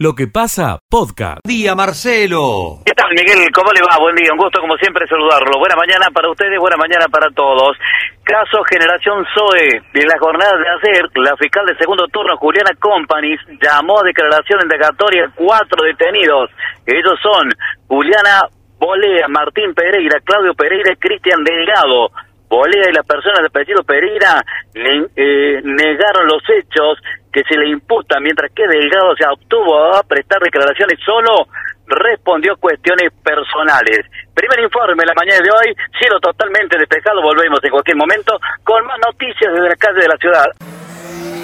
Lo que pasa, podcast. Día, Marcelo. ¿Qué tal, Miguel? ¿Cómo le va? Buen día, un gusto como siempre saludarlo. Buena mañana para ustedes, buena mañana para todos. Caso Generación Zoe. En la jornada de ayer, la fiscal de segundo turno, Juliana Companies, llamó a declaración indagatoria cuatro detenidos. Ellos son Juliana Bolea, Martín Pereira, Claudio Pereira y Cristian Delgado. Bolea y las personas de apellido Pereira eh, negaron los hechos que se le imputa, mientras que Delgado se obtuvo a prestar declaraciones solo, respondió cuestiones personales. Primer informe la mañana de hoy, cielo totalmente despejado, volvemos en cualquier momento con más noticias desde la calle de la ciudad.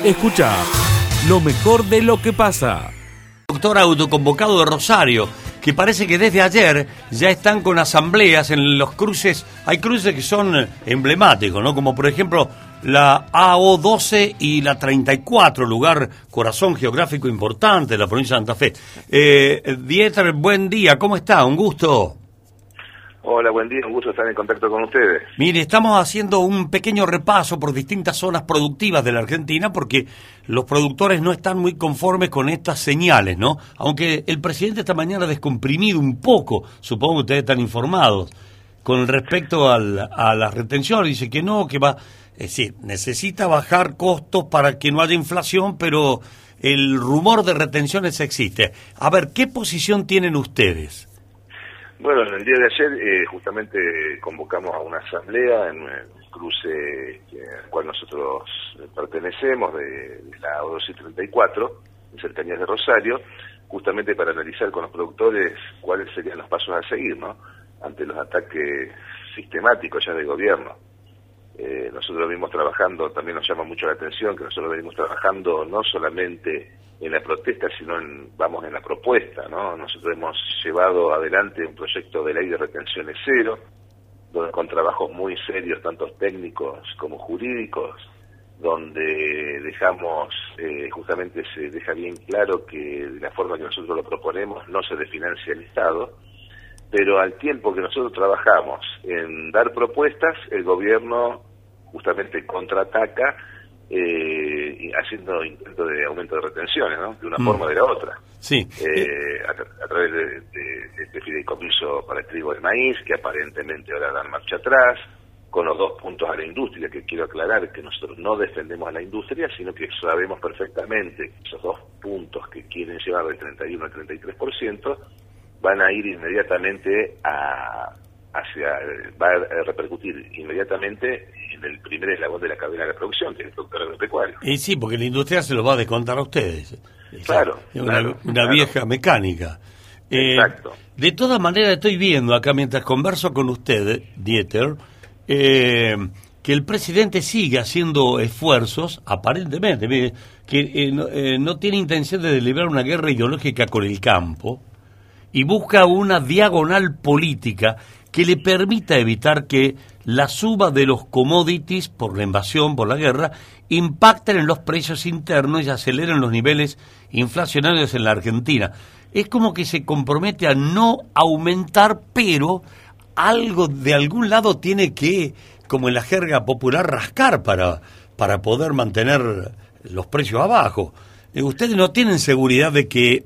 Escucha lo mejor de lo que pasa. Doctor autoconvocado de Rosario, que parece que desde ayer ya están con asambleas en los cruces. Hay cruces que son emblemáticos, ¿no? Como por ejemplo la AO12 y la 34, lugar corazón geográfico importante de la provincia de Santa Fe. Eh, Dieter, buen día, ¿cómo está? Un gusto. Hola, buen día, un gusto estar en contacto con ustedes. Mire, estamos haciendo un pequeño repaso por distintas zonas productivas de la Argentina porque los productores no están muy conformes con estas señales, ¿no? Aunque el presidente esta mañana ha descomprimido un poco, supongo que ustedes están informados, con respecto al, a la retención, dice que no, que va, es decir, necesita bajar costos para que no haya inflación, pero el rumor de retenciones existe. A ver, ¿qué posición tienen ustedes? Bueno, en el día de ayer eh, justamente convocamos a una asamblea en el cruce al cual nosotros pertenecemos de, la O234, en cercanías de Rosario, justamente para analizar con los productores cuáles serían los pasos a seguir, ¿no? Ante los ataques sistemáticos ya del gobierno. Eh, nosotros venimos trabajando, también nos llama mucho la atención que nosotros venimos trabajando no solamente en la protesta, sino en, vamos en la propuesta, ¿no? Nosotros hemos llevado adelante un proyecto de ley de retenciones cero, donde, con trabajos muy serios, tanto técnicos como jurídicos, donde dejamos, eh, justamente se deja bien claro que de la forma que nosotros lo proponemos no se desfinancia el Estado, pero al tiempo que nosotros trabajamos en dar propuestas, el gobierno justamente contraataca eh, haciendo intentos de aumento de retenciones, ¿no? De una mm. forma o de la otra. Sí. Eh, a, través de, este fideicomiso para el trigo de maíz, que aparentemente ahora dan marcha atrás, con los dos puntos a la industria, que quiero aclarar que nosotros no defendemos a la industria, sino que sabemos perfectamente que esos dos puntos que quieren llevar del 31 al 33%, van a ir inmediatamente a, hacia, va a repercutir inmediatamente en el primer eslabón de la cadena de producción, que es el productor agropecuario. Y sí, porque la industria se lo va a descontar a ustedes. Claro. Es una, vieja mecánica. Eh, Exacto. De todas maneras, estoy viendo acá mientras converso con usted, Dieter, eh, que el presidente sigue haciendo esfuerzos, aparentemente, que eh, no, no, tiene intención de deliberar una guerra ideológica con el campo, y busca una diagonal política que le permita evitar que la suba de los commodities por la invasión, por la guerra, impacten en los precios internos y aceleren los niveles inflacionarios en la Argentina. Es como que se compromete a no aumentar, pero algo de algún lado tiene que, como en la jerga popular, rascar para, para poder mantener los precios abajo. Eh, ustedes no tienen seguridad de que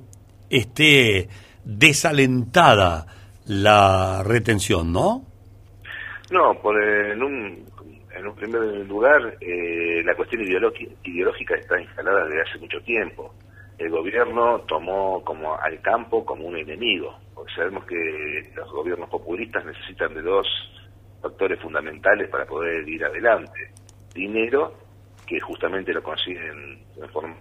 esté desalentada la retención, ¿no? No, por, en, un, en un primer lugar, eh, la cuestión ideológica está instalada desde hace mucho tiempo. El gobierno tomó como al campo como un enemigo, porque sabemos que los gobiernos populistas necesitan de dos factores fundamentales para poder ir adelante. Dinero, que justamente lo consiguen en forma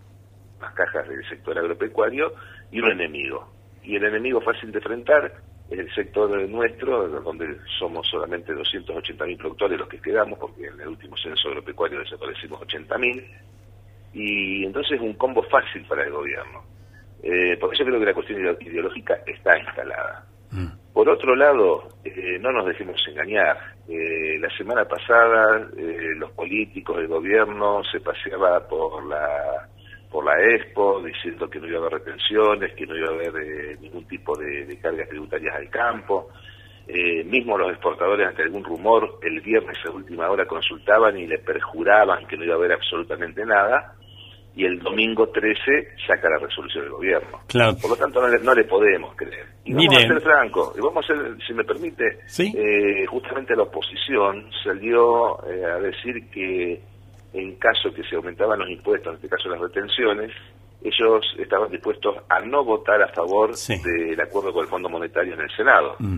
las cajas del sector agropecuario, y un enemigo, y el enemigo fácil de enfrentar es el sector nuestro, donde somos solamente 280.000 productores los que quedamos, porque en el último censo agropecuario desaparecimos 80.000, y entonces es un combo fácil para el gobierno. Eh, por eso creo que la cuestión ideológica está instalada. Mm. Por otro lado, eh, no nos dejemos engañar. Eh, la semana pasada eh, los políticos, el gobierno se paseaba por la por la Expo, diciendo que no iba a haber retenciones, que no iba a haber eh, ningún tipo de, cargas tributarias al campo. Eh, mismo los exportadores, ante algún rumor, el viernes a última hora consultaban y le perjuraban que no iba a haber absolutamente nada. y el domingo 13 saca la resolución del gobierno. Claro. Por lo tanto, no le, no le podemos creer. Y vamos Miren. a ser francos, y vamos a ser, si me permite, Sí. eh, justamente la oposición salió eh, a decir que en caso que se aumentaban los impuestos, en este caso las retenciones, ellos estaban dispuestos a no votar a favor Sí. del acuerdo con el Fondo Monetario en el Senado. Mm.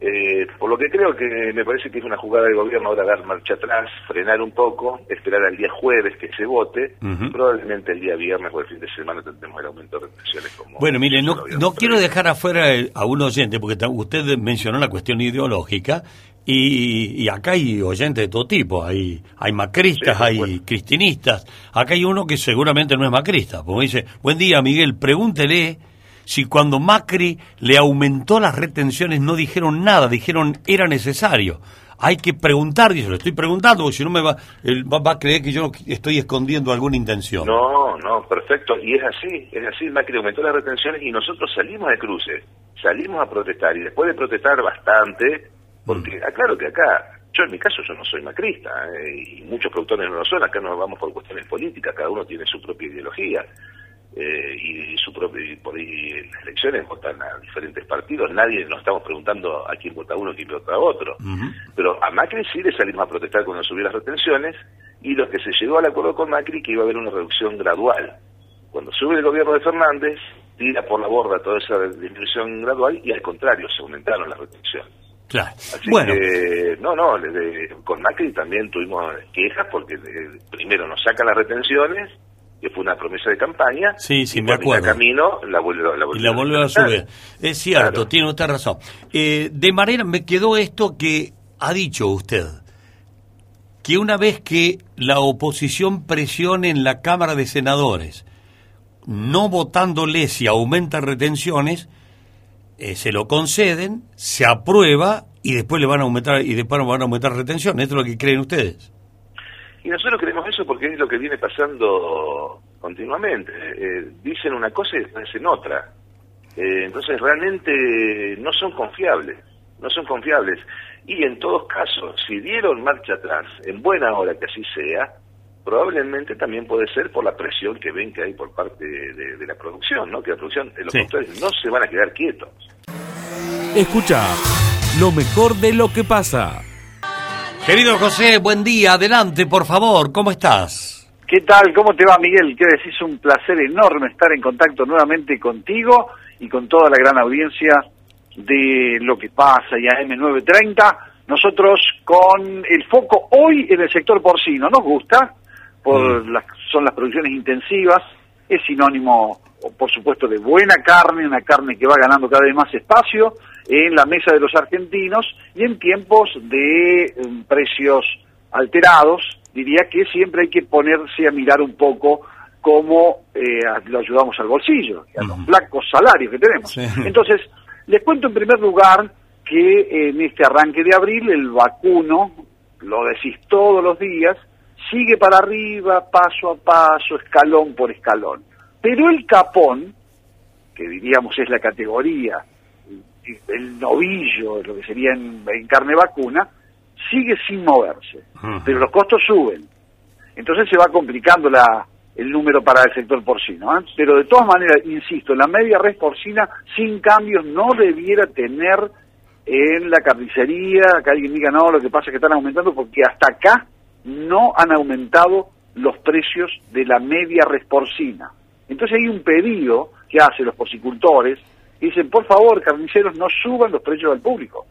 Eh, por lo que creo que me parece que es una jugada del gobierno ahora dar marcha atrás, frenar un poco, esperar al día jueves que se vote, probablemente el día viernes o el fin de semana tendremos el aumento de retenciones como... Bueno, mire, no, no quiero dejar afuera el- a un oyente, porque ta- usted mencionó la cuestión ideológica, y, y acá hay oyentes de todo tipo, hay, hay macristas, Sí, hay cristinistas, acá hay uno que seguramente no es macrista, porque dice, buen día Miguel, pregúntele si cuando Macri le aumentó las retenciones no dijeron nada, dijeron era necesario. Hay que preguntar, dice, lo estoy preguntando, porque si no me va, él va, va a creer que yo estoy escondiendo alguna intención. No, no, perfecto. Y es así, es así. Macri aumentó las retenciones y nosotros salimos de cruce, salimos a protestar. Y después de protestar bastante, porque aclaro que acá, yo en mi caso yo no soy macrista, eh, y muchos productores no lo son, acá nos vamos por cuestiones políticas, cada uno tiene su propia ideología. eh, y su propio, y por ahí en las elecciones votan a diferentes partidos, nadie nos estamos preguntando a quién vota uno y quién vota otro. Pero a Macri sí le salimos a protestar cuando subió las retenciones y lo que se llegó al acuerdo con Macri que iba a haber una reducción gradual. Cuando sube el gobierno de Fernández, tira por la borda toda esa disminución gradual y al contrario, se aumentaron las retenciones. Claro. Así bueno, que, no, no, con Macri también tuvimos quejas porque eh, primero nos sacan las retenciones, que fue una promesa de campaña, Sí, sí, y me acuerdo. camino la vuelve, la y vuelve la volvió a subir. Es cierto, Claro. tiene usted razón. Eh, de manera, me quedó esto que ha dicho usted, que una vez que la oposición presione en la Cámara de Senadores, no votándole si aumenta retenciones, eh, se lo conceden, se aprueba y después le van a aumentar y después van a aumentar retenciones. ¿Esto es lo que creen ustedes? Y nosotros creemos eso porque es lo que viene pasando continuamente. Eh, dicen una cosa y después hacen otra. Eh, entonces realmente no son confiables, no son confiables. Y en todos casos, si dieron marcha atrás, en buena hora que así sea, probablemente también puede ser por la presión que ven que hay por parte de, de la producción, ¿no? Que la producción, eh, los Sí. productores no se van a quedar quietos. Escucha lo mejor de lo que pasa. Querido José, buen día, adelante, por favor, ¿cómo estás? ¿Qué tal? ¿Cómo te va, Miguel? Quiero decir, es un placer enorme estar en contacto nuevamente contigo y con toda la gran audiencia de lo que pasa y AM930. Nosotros con el foco hoy en el sector porcino. Nos gusta, por las, son las producciones intensivas, es sinónimo, por supuesto, de buena carne, una carne que va ganando cada vez más espacio en la mesa de los argentinos y en tiempos de eh, precios alterados, diría que siempre hay que ponerse a mirar un poco cómo eh, lo ayudamos al bolsillo, y a los flacos salarios que tenemos. Sí. Entonces, les cuento en primer lugar que en este arranque de abril el vacuno, lo decís todos los días, sigue para arriba, paso a paso, escalón por escalón. Pero el capón, que diríamos es la categoría, el novillo, lo que sería en, en carne vacuna, sigue sin moverse. Pero los costos suben. Entonces se va complicando la, el número para el sector porcino. ¿eh? Pero de todas maneras, insisto, la media res porcina sin cambios no debiera tener en la carnicería, que alguien diga, no, lo que pasa es que están aumentando, porque hasta acá no han aumentado los precios de la media res porcina. Entonces hay un pedido que hacen los porcicultores, y dicen, por favor, carniceros, no suban los precios al público.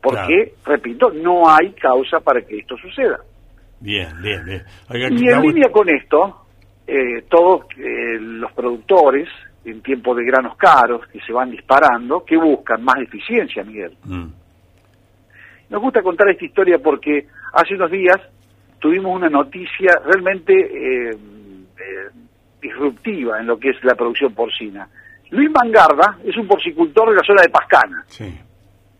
Porque, repito, no hay causa para que esto suceda. Bien, bien, bien. Oiga, Y en línea con esto, eh, todos eh, los productores, en tiempos de granos caros, que se van disparando, que buscan más eficiencia, Miguel. Mm, Nos gusta contar esta historia porque hace unos días tuvimos una noticia realmente eh, eh, disruptiva en lo que es la producción porcina. Luis Mangarda es un porcicultor de la zona de Pascana, sí.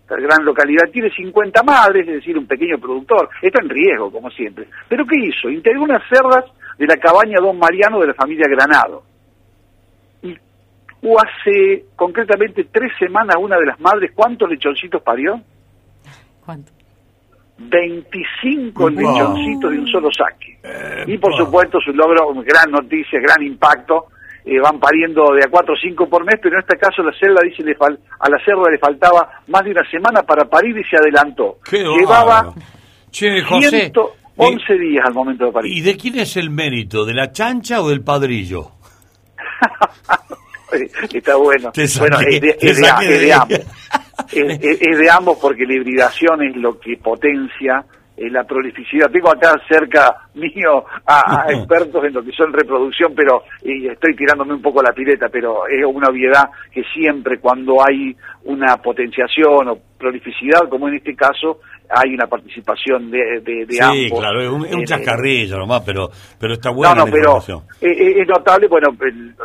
esta gran localidad, tiene 50 madres, es decir, un pequeño productor, está en riesgo, como siempre. ¿Pero qué hizo? Integró unas cerdas de la cabaña Don Mariano de la familia Granado. Y hace concretamente tres semanas una de las madres, ¿cuántos lechoncitos parió? ¿Cuánto? 25 Wow. lechoncitos de un solo saque. Eh, Y por wow. supuesto su logro, gran noticia, gran impacto. eh, van pariendo de a 4 o 5 por mes, pero en este caso la celda dice le fal- a la cerda le faltaba más de una semana para parir y se adelantó. Qué Llevaba. Che, José. 111 días al momento de ¿Y, parir. ¿Y de quién es el mérito? ¿De la chancha o del padrillo? Está bueno. Te saqué- bueno, es de, te es de- saqué es de de- ambos. Es, es- es de ambos porque la hibridación es lo que potencia eh, la prolificidad. Tengo acá cerca mío a, a expertos en lo que son reproducción, pero y estoy tirándome un poco la pileta, pero es una obviedad que siempre cuando hay una potenciación o prolificidad, como en este caso, hay una participación de, de, de sí, ambos. claro, es un, es un Eh, chascarrillo nomás, pero, pero está buena no, no, la pero es notable, bueno,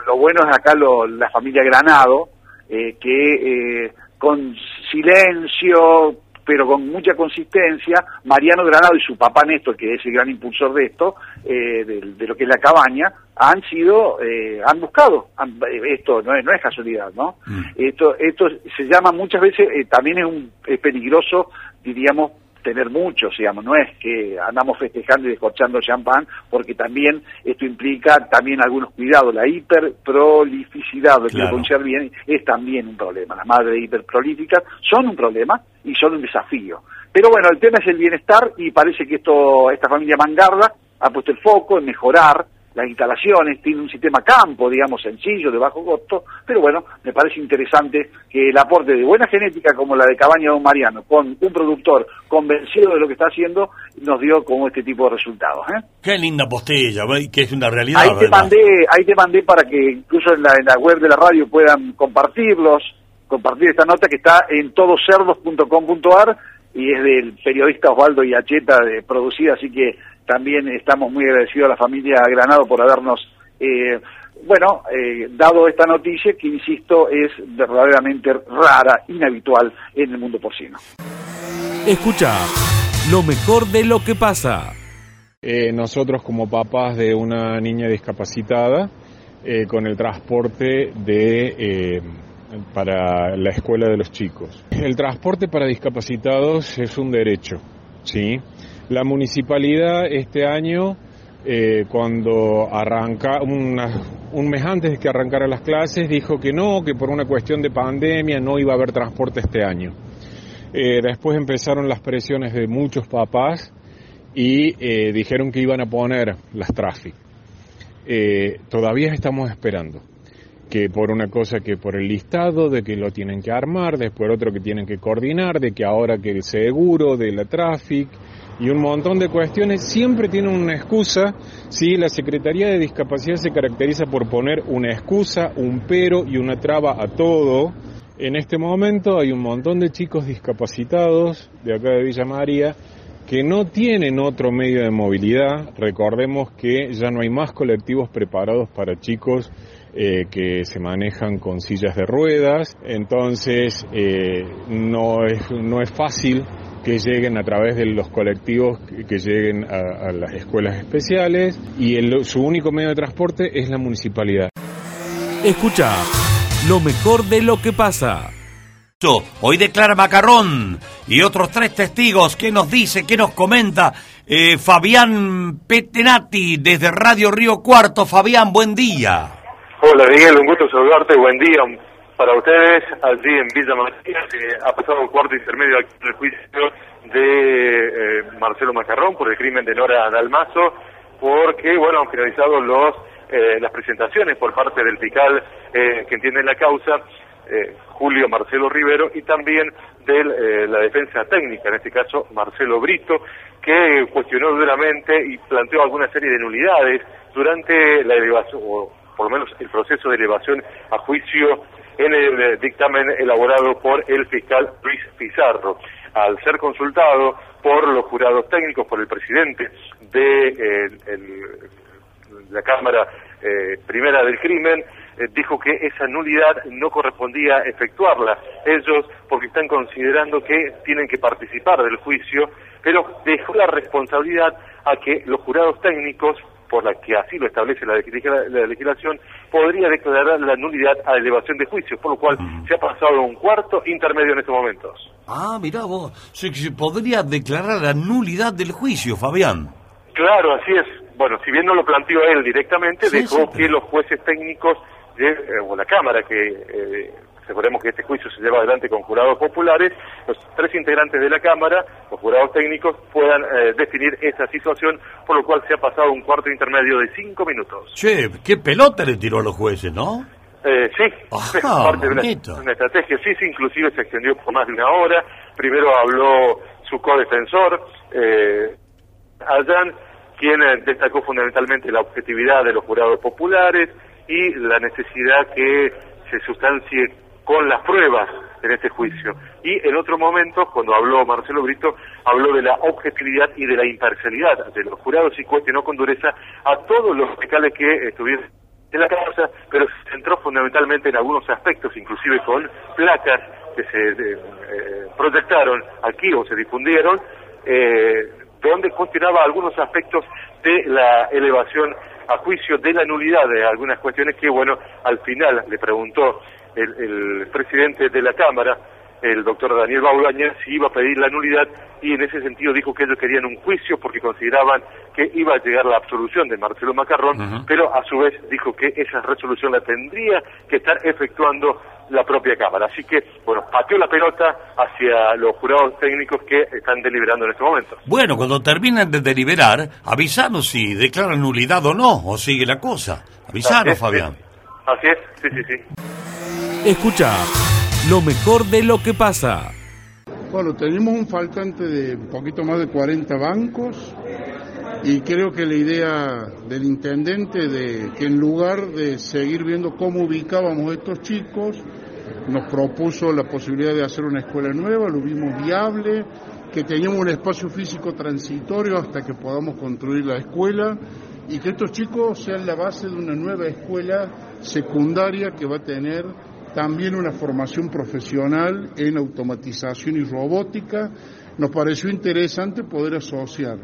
lo bueno es acá lo- la familia Granado, eh, que eh, con silencio, pero con mucha consistencia, Mariano Granado y su papá Néstor, que es el gran impulsor de esto, eh, de, de lo que es la cabaña, han sido, eh, han buscado, han- esto no es, no es casualidad, ¿no? Mm. Esto, esto se llama muchas veces, eh, también es, un, es peligroso, diríamos, tener muchos, digamos, no es que andamos festejando y descorchando champán, porque también esto implica también algunos cuidados. La hiperprolificidad, lo Claro. pronunciar bien, es también un problema. Las madres hiperprolíficas son un problema y son un desafío. Pero bueno, el tema es el bienestar y parece que esto esta familia Mangarda ha puesto el foco en mejorar las instalaciones, tiene un sistema campo, digamos, sencillo, de bajo costo, pero bueno, me parece interesante que el aporte de buena genética como la de Cabaña Don Mariano, con un productor convencido de lo que está haciendo, nos dio como este tipo de resultados. ¿eh? Qué linda postilla, que es una realidad. Ahí te ¿verdad? mandé, ahí te mandé para que incluso en la, en la web de la radio puedan compartirlos, compartir esta nota que está en todocerdos.com.ar y es del periodista Osvaldo Iacheta de producida, así que también estamos muy agradecidos a la familia Granado por habernos, eh, bueno, eh, dado esta noticia que, insisto, es verdaderamente rara, inhabitual en el mundo porcino. Escucha lo mejor de lo que pasa. Eh, nosotros como papás de una niña discapacitada, eh, con el transporte de, eh, para la escuela de los chicos. El transporte para discapacitados es un derecho, ¿sí? La municipalidad este año, eh, cuando arranca, un mes antes de que arrancara las clases, dijo que no, que por una cuestión de pandemia no iba a haber transporte este año. Eh, después empezaron las presiones de muchos papás y eh, dijeron que iban a poner las traffic. Todavía estamos esperando que por una cosa que por el listado de que lo tienen que armar, después otro que tienen que coordinar, de que ahora que el seguro de la traffic y un montón de cuestiones siempre tienen una excusa. Sí, la Secretaría de Discapacidad se caracteriza por poner una excusa, un pero y una traba a todo. En este momento hay un montón de chicos discapacitados de acá de Villa María que no tienen otro medio de movilidad. Recordemos que ya no hay más colectivos preparados para chicos eh, que se manejan con sillas de ruedas, entonces eh, no, es, no es fácil que lleguen a través de los colectivos, que, que lleguen a, a las escuelas especiales y el- su único medio de transporte es la municipalidad. Escucha lo mejor de lo que pasa. Hoy declara Macarrón y otros tres testigos. ¿Qué nos dice? ¿Qué nos comenta? Eh, Fabián Petenati desde Radio Río Cuarto. Fabián, buen día. Hola Miguel, un gusto saludarte, buen día para ustedes allí en Villa María, que ha pasado el cuarto intermedio aquí en el juicio de eh, Marcelo Macarrón por el crimen de Nora Dalmazo, porque bueno, han finalizado los eh, las presentaciones por parte del fiscal eh, que entiende la causa, eh, Julio Marcelo Rivero, y también de la defensa técnica, en este caso Marcelo Brito, que cuestionó duramente y planteó alguna serie de nulidades durante la elevación, o por lo menos el proceso de elevación a juicio en el eh, dictamen elaborado por el fiscal Luis Pizarro. Al ser consultado por los jurados técnicos, por el presidente de eh, la Cámara eh, Primera del Crimen, eh, dijo que esa nulidad no correspondía efectuarla. Ellos, porque están considerando que tienen que participar del juicio, pero dejó la responsabilidad a que los jurados técnicos por la que así lo establece la, legislación, podría declarar la nulidad a elevación de juicio, por lo cual se ha pasado a un cuarto intermedio en estos momentos. Ah, mira vos, se, podría declarar la nulidad del juicio, Fabián. Claro, así es. Bueno, si bien no lo planteó él directamente, dejó que los jueces técnicos de, eh, o la Cámara que eh, recordemos que este juicio se lleva adelante con jurados populares, los tres integrantes de la Cámara, los jurados técnicos, puedan eh, definir esa situación, por lo cual se ha pasado un cuarto intermedio de cinco minutos. Che, qué pelota le tiró a los jueces, ¿no? Eh, sí, es parte de una, estrategia, sí, sí, inclusive se extendió por más de una hora. Primero habló su codefensor, eh, Allan, quien destacó fundamentalmente la objetividad de los jurados populares y la necesidad que se sustancie con las pruebas en este juicio. Y en otro momento, cuando habló Marcelo Brito, habló de la objetividad y de la imparcialidad de los jurados y cuestionó con dureza a todos los fiscales que estuvieron en la causa, pero se centró fundamentalmente en algunos aspectos, inclusive con placas que se eh, proyectaron aquí o se difundieron, eh, donde cuestionaba algunos aspectos de la elevación a juicio de la nulidad de algunas cuestiones que, bueno, al final le preguntó el, presidente de la Cámara, el doctor Daniel Baulaña, si iba a pedir la nulidad y en ese sentido dijo que ellos querían un juicio porque consideraban que iba a llegar la absolución de Marcelo Macarrón, pero a su vez dijo que esa resolución la tendría que estar efectuando la propia Cámara. Así que, bueno, pateó la pelota hacia los jurados técnicos que están deliberando en este momento. Bueno, cuando terminen de deliberar, avisanos si declaran nulidad o no, o sigue la cosa. Avisanos, Fabián. Así es, sí, sí, sí. Escucha lo mejor de lo que pasa. Bueno, tenemos un faltante de un poquito más de 40 bancos y creo que la idea del intendente de que en lugar de seguir viendo cómo ubicábamos estos chicos, nos propuso la posibilidad de hacer una escuela nueva, lo vimos viable, que teníamos un espacio físico transitorio hasta que podamos construir la escuela y que estos chicos sean la base de una nueva escuela secundaria que va a tener también una formación profesional en automatización y robótica. Nos pareció interesante poder asociar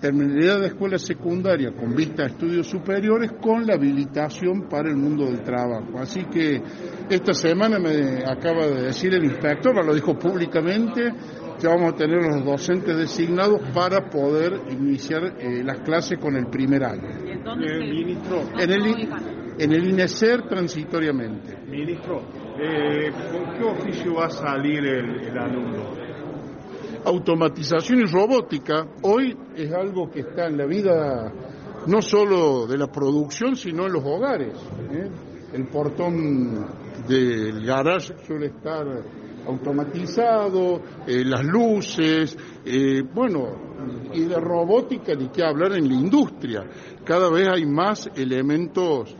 terminalidad de escuela secundaria con vista a estudios superiores con la habilitación para el mundo del trabajo. Así que esta semana me acaba de decir el inspector, lo dijo públicamente, que vamos a tener los docentes designados para poder iniciar eh, las clases con el primer año. en el, en el INESER transitoriamente. Ministro, eh, ¿con qué oficio va a salir el, alumno? Automatización y robótica hoy es algo que está en la vida no solo de la producción, sino en los hogares. ¿eh? El portón del garage suele estar automatizado, eh, las luces, bueno, y de robótica ni qué hablar en la industria. Cada vez hay más elementos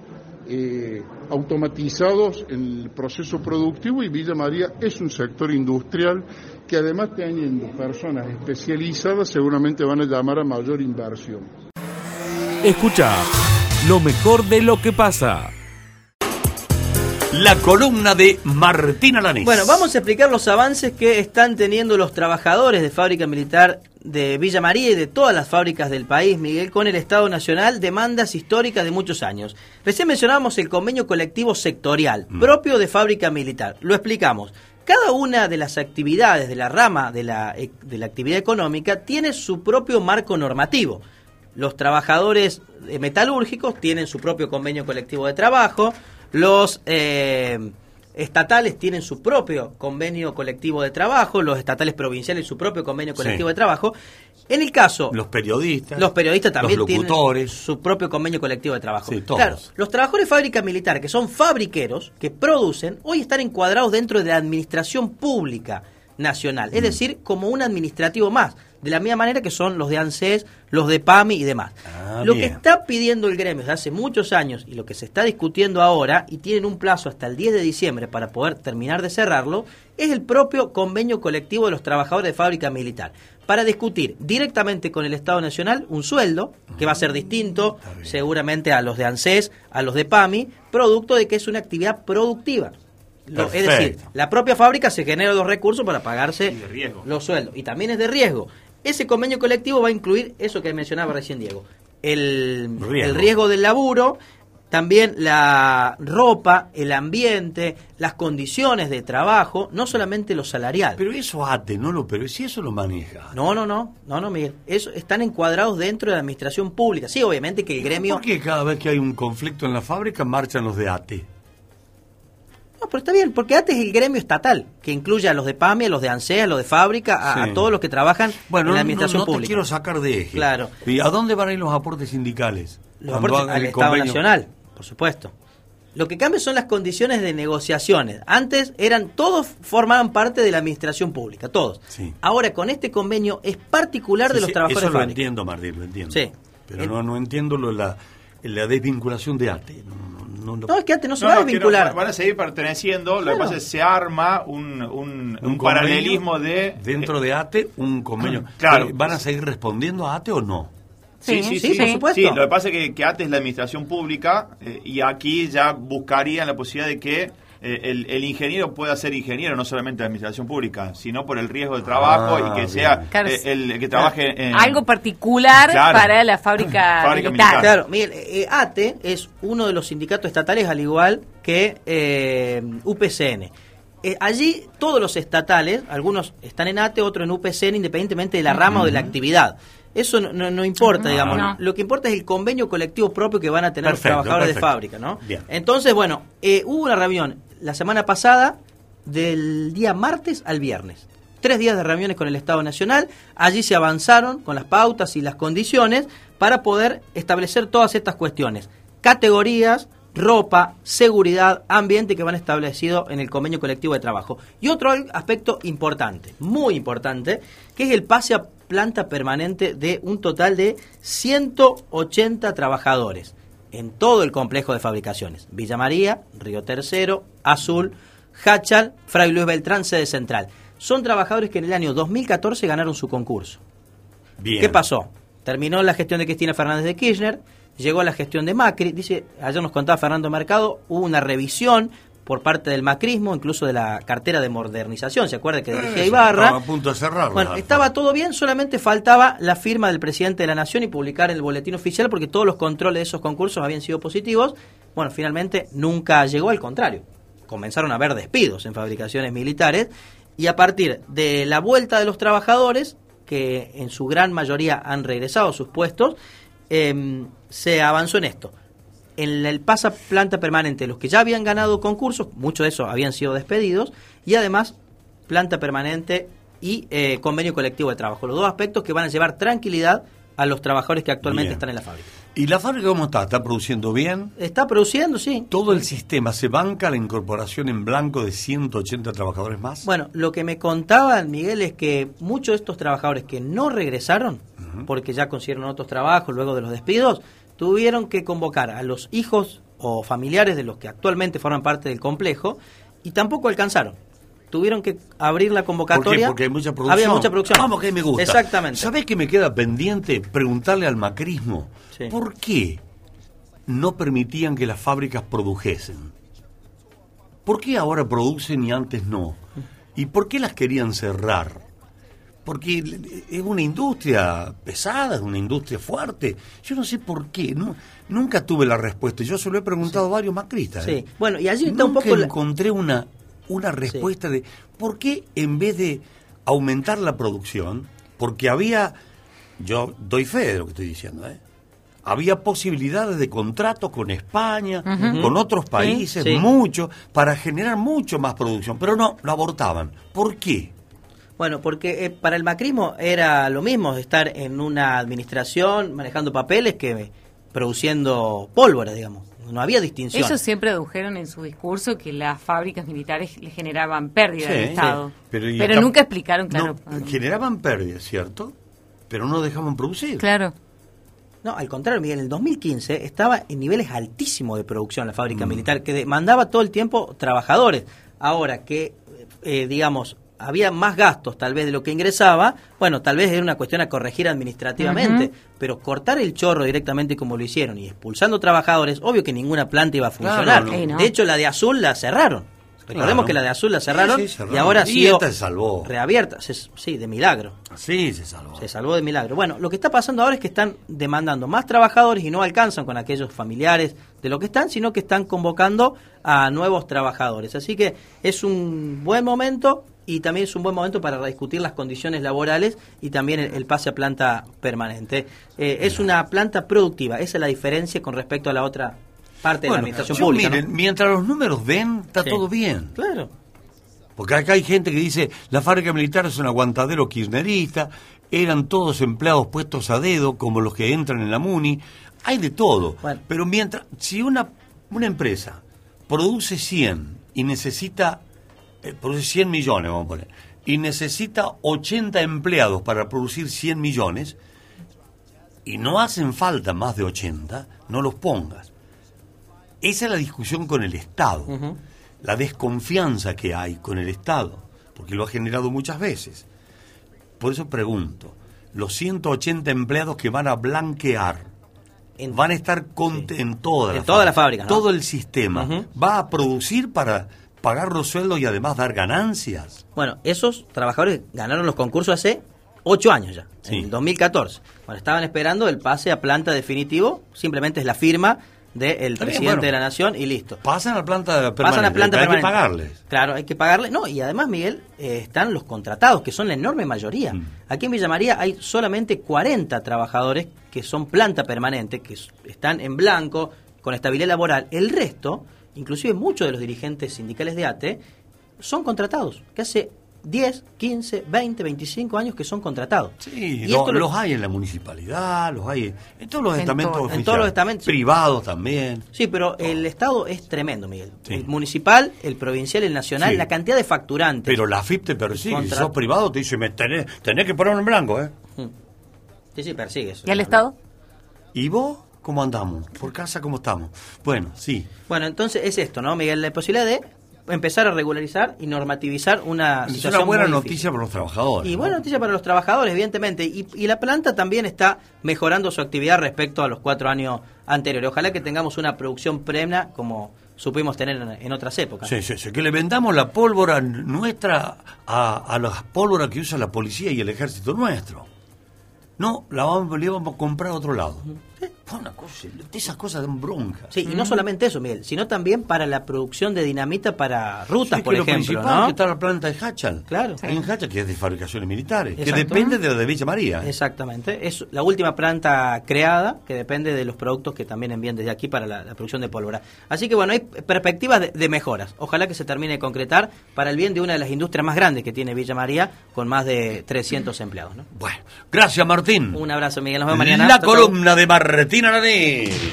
eh, automatizados en el proceso productivo y Villa María es un sector industrial que además teniendo personas especializadas seguramente van a llamar a mayor inversión. Escucha lo mejor de lo que pasa. La columna de Martina Lanís. Bueno, vamos a explicar los avances que están teniendo los trabajadores de Fábrica Militar de Villa María y de todas las fábricas del país, Miguel, con el Estado Nacional, demandas históricas de muchos años. Recién mencionábamos el convenio colectivo sectorial, mm. propio de Fábrica Militar. Lo explicamos. Cada una de las actividades de la rama de la, e, de la actividad económica tiene su propio marco normativo. Los trabajadores metalúrgicos tienen su propio convenio colectivo de trabajo, los eh, estatales tienen su propio convenio colectivo de trabajo, los estatales provinciales su propio convenio colectivo de trabajo. En el caso... Los periodistas. Los periodistas también tienen su propio convenio colectivo de trabajo. Claro, los trabajadores de fábrica militar, que son fabriqueros, que producen, hoy están encuadrados dentro de la administración pública nacional, es mm. decir, como un administrativo más de la misma manera que son los de ANSES, los de PAMI y demás. Ah, lo que está pidiendo el gremio desde hace muchos años y lo que se está discutiendo ahora, y tienen un plazo hasta el 10 de diciembre para poder terminar de cerrarlo, es el propio convenio colectivo de los trabajadores de fábrica militar, para discutir directamente con el Estado Nacional un sueldo, que va a ser distinto seguramente a los de ANSES, a los de PAMI, producto de que es una actividad productiva es decir, la propia fábrica se genera los recursos para pagarse los sueldos y también es de riesgo. Ese convenio colectivo va a incluir eso que mencionaba recién Diego. el el riesgo del laburo, también la ropa, el ambiente, las condiciones de trabajo, no solamente lo salarial. Pero eso ATE, no lo, pero si eso lo maneja. No, no, no, no, no, Miguel. Eso están encuadrados dentro de la administración pública. Sí, obviamente que el gremio. ¿Por qué cada vez que hay un conflicto en la fábrica marchan los de ATE? No, pero está bien, porque ATE es el gremio estatal, que incluye a los de PAMI, a los de ANSEA, a los de fábrica, a, todos los que trabajan en la administración no, no pública. Te quiero sacar de eje. Claro. ¿Y a dónde van a ir los aportes sindicales? Los aportes al Estado Nacional por supuesto. Lo que cambia son las condiciones de negociaciones. Antes eran todos formaban parte de la administración pública, todos. Ahora con este convenio es particular de los trabajadores. Eso lo entiendo, Martín, lo entiendo. Sí. Pero no, no entiendo lo, la, la desvinculación de ATE. No, no, es que ATE no se va a desvincular. van a seguir perteneciendo. Lo que pasa es que se arma un, un, paralelismo de. Dentro de ATE, un convenio. Claro. ¿Van a seguir respondiendo a ATE o no? Sí, sí, sí, por supuesto. Sí, lo que pasa es que, que ATE es la administración pública eh, y aquí ya buscarían la posibilidad de que eh, el, ingeniero pueda ser ingeniero, no solamente de administración pública, sino por el riesgo de trabajo y que ah, sea eh, el, que trabaje en... Algo particular para la fábrica, militar. Claro, Miguel, ATE es uno de los sindicatos estatales al igual que UPCN. allí todos los estatales, algunos están en ATE, otros en UPCN, independientemente de la rama o de la actividad. Eso no, importa, digamos. Lo que importa es el convenio colectivo propio que van a tener los trabajadores de fábrica, ¿no? Entonces, bueno, eh, hubo una reunión la semana pasada del día martes al viernes. Tres días de reuniones con el Estado Nacional. Allí se avanzaron con las pautas y las condiciones para poder establecer todas estas cuestiones. Categorías, ropa, seguridad, ambiente que van establecidos en el convenio colectivo de trabajo. Y otro aspecto importante, muy importante, que es el pase a planta permanente de un total de 180 trabajadores en todo el complejo de fabricaciones. Villa María, Río Tercero, Azul, Hachal, Fray Luis Beltrán, sede central. Son trabajadores que en el año 2014 ganaron su concurso. ¿Qué pasó? Terminó la gestión de Cristina Fernández de Kirchner, llegó a la gestión de Macri, dice, ayer nos contaba Fernando Mercado, hubo una revisión por parte del macrismo, incluso de la cartera de modernización, ¿se acuerda que dirigía Ibarra? Estaba a punto de cerrar. Bueno, estaba todo bien, solamente faltaba la firma del presidente de la Nación y publicar en el boletín oficial porque todos los controles de esos concursos habían sido positivos. Bueno, finalmente nunca llegó, al contrario. Comenzaron a haber despidos en fabricaciones militares y a partir de la vuelta de los trabajadores, que en su gran mayoría han regresado a sus puestos, em, se avanzó en esto en el pasa planta permanente, los que ya habían ganado concursos, muchos de esos habían sido despedidos, y además planta permanente y eh, convenio colectivo de trabajo. Los dos aspectos que van a llevar tranquilidad a los trabajadores que actualmente están en la fábrica. ¿Y la fábrica cómo está? ¿Está produciendo bien? Está produciendo, sí. ¿Todo el sistema se banca la incorporación en blanco de 180 trabajadores más? Bueno, lo que me contaba Miguel es que muchos de estos trabajadores que no regresaron, porque ya consiguieron otros trabajos luego de los despidos, tuvieron que convocar a los hijos o familiares de los que actualmente forman parte del complejo y tampoco alcanzaron. Tuvieron que abrir la convocatoria. Porque hay mucha producción. Había mucha producción. Vamos, que me gusta. Exactamente. ¿Sabés que me queda pendiente preguntarle al macrismo por qué no permitían que las fábricas produjesen? ¿Por qué ahora producen y antes no? ¿Y por qué las querían cerrar? Porque es una industria pesada, es una industria fuerte. Yo no sé por qué, no, nunca tuve la respuesta. Yo se lo he preguntado a varios macristas. Sí, ¿eh? bueno, y allí está un poco. encontré una, una respuesta de por qué en vez de aumentar la producción, porque había, yo doy fe de lo que estoy diciendo, ¿eh? había posibilidades de contratos con España, con otros países, mucho, para generar mucho más producción, pero no, lo abortaban. ¿Por qué? Bueno, porque eh, para el macrismo era lo mismo estar en una administración manejando papeles que produciendo pólvora, digamos. No había distinción. Ellos siempre adujeron en su discurso que las fábricas militares le generaban pérdidas al Estado. pero, nunca explicaron, claro. generaban pérdidas, ¿cierto? Pero no dejaban producir. Claro. No, al contrario, Miguel, en el 2015 estaba en niveles altísimos de producción la fábrica mm. militar, que demandaba todo el tiempo trabajadores. Ahora que, eh, digamos, había más gastos tal vez de lo que ingresaba, bueno, tal vez era una cuestión a corregir administrativamente, pero cortar el chorro directamente como lo hicieron y expulsando trabajadores, obvio que ninguna planta iba a funcionar. De hecho, la de Azul la cerraron. Recordemos que la de azul la cerraron, y ahora sí se salvó. reabierta, sí, de milagro. Sí, se salvó. Se salvó de milagro. Bueno, lo que está pasando ahora es que están demandando más trabajadores y no alcanzan con aquellos familiares de lo que están, sino que están convocando a nuevos trabajadores. Así que es un buen momento y también es un buen momento para discutir las condiciones laborales y también el, pase a planta permanente. Eh, es una planta productiva, esa es la diferencia con respecto a la otra parte de la administración pública. Miren, mientras los números ven, está todo bien. Claro. Porque acá hay gente que dice, la fábrica militar es un aguantadero kirchnerista, eran todos empleados puestos a dedo, como los que entran en la MUNI, hay de todo. Pero mientras, si una, una empresa produce 100 y necesita, produce 100 millones, vamos a poner, y necesita 80 empleados para producir 100 millones, y no hacen falta más de 80, no los pongas. Esa es la discusión con el Estado, la desconfianza que hay con el Estado, porque lo ha generado muchas veces. Por eso pregunto, los 180 empleados que van a blanquear, van a estar en toda la, toda la fábrica, todo el sistema, va a producir para pagar los sueldos y además dar ganancias. Bueno, esos trabajadores ganaron los concursos hace ocho años ya, en 2014. Cuando estaban esperando el pase a planta definitivo, simplemente es la firma del presidente de la nación y listo. Pasan a planta permanente. Pasan a planta Hay que pagarles. Claro, hay que pagarles. No, y además, Miguel, eh, están los contratados, que son la enorme mayoría. Mm. Aquí en Villa María hay solamente 40 trabajadores que son planta permanente, que están en blanco, con estabilidad laboral. El resto, inclusive muchos de los dirigentes sindicales de ATE, son contratados, que hace 10, 15, 20, 25 años que son contratados. Sí, y esto los hay en la municipalidad, los hay en todos los estamentos En todos los estamentos. Privados también. Sí, pero el Estado es tremendo, Miguel. El municipal, el provincial, el nacional, la cantidad de facturantes. Pero la FIP te persigue. Si sos privado, te dice, me tenés, que ponerlo en blanco, ¿eh? Hmm. Sí, sí, persigue eso. ¿Y al Estado? ¿Y vos? ¿Cómo andamos? ¿Por casa cómo estamos? Bueno, sí. Bueno, entonces es esto, ¿no, Miguel? La posibilidad de empezar a regularizar y normativizar una es una buena noticia para los trabajadores. Y buena noticia para los trabajadores, evidentemente. Y, la planta también está mejorando su actividad respecto a los cuatro años anteriores. Ojalá que tengamos una producción plena como supimos tener en, otras épocas. Sí, sí, sí, que le vendamos la pólvora nuestra a, a las pólvoras que usa la policía y el ejército nuestro. No, la vamos, le vamos a comprar a otro lado. Una cosa, esas cosas dan bronca. Sí, y no solamente eso, Miguel, sino también para la producción de dinamita para rutas, por ejemplo. ¿no? que está la planta de Hachal. Claro. En Hachal, que es de fabricaciones militares, que depende de la de Villa María. Exactamente. Es la última planta creada que depende de los productos que también envían desde aquí para la, producción de pólvora. Así que bueno, hay perspectivas de, mejoras. Ojalá que se termine de concretar para el bien de una de las industrias más grandes que tiene Villa María, con más de 300 empleados. ¿no? Bueno, gracias Martín. Un abrazo, Miguel. Nos vemos mañana. La columna de Martín Aranés.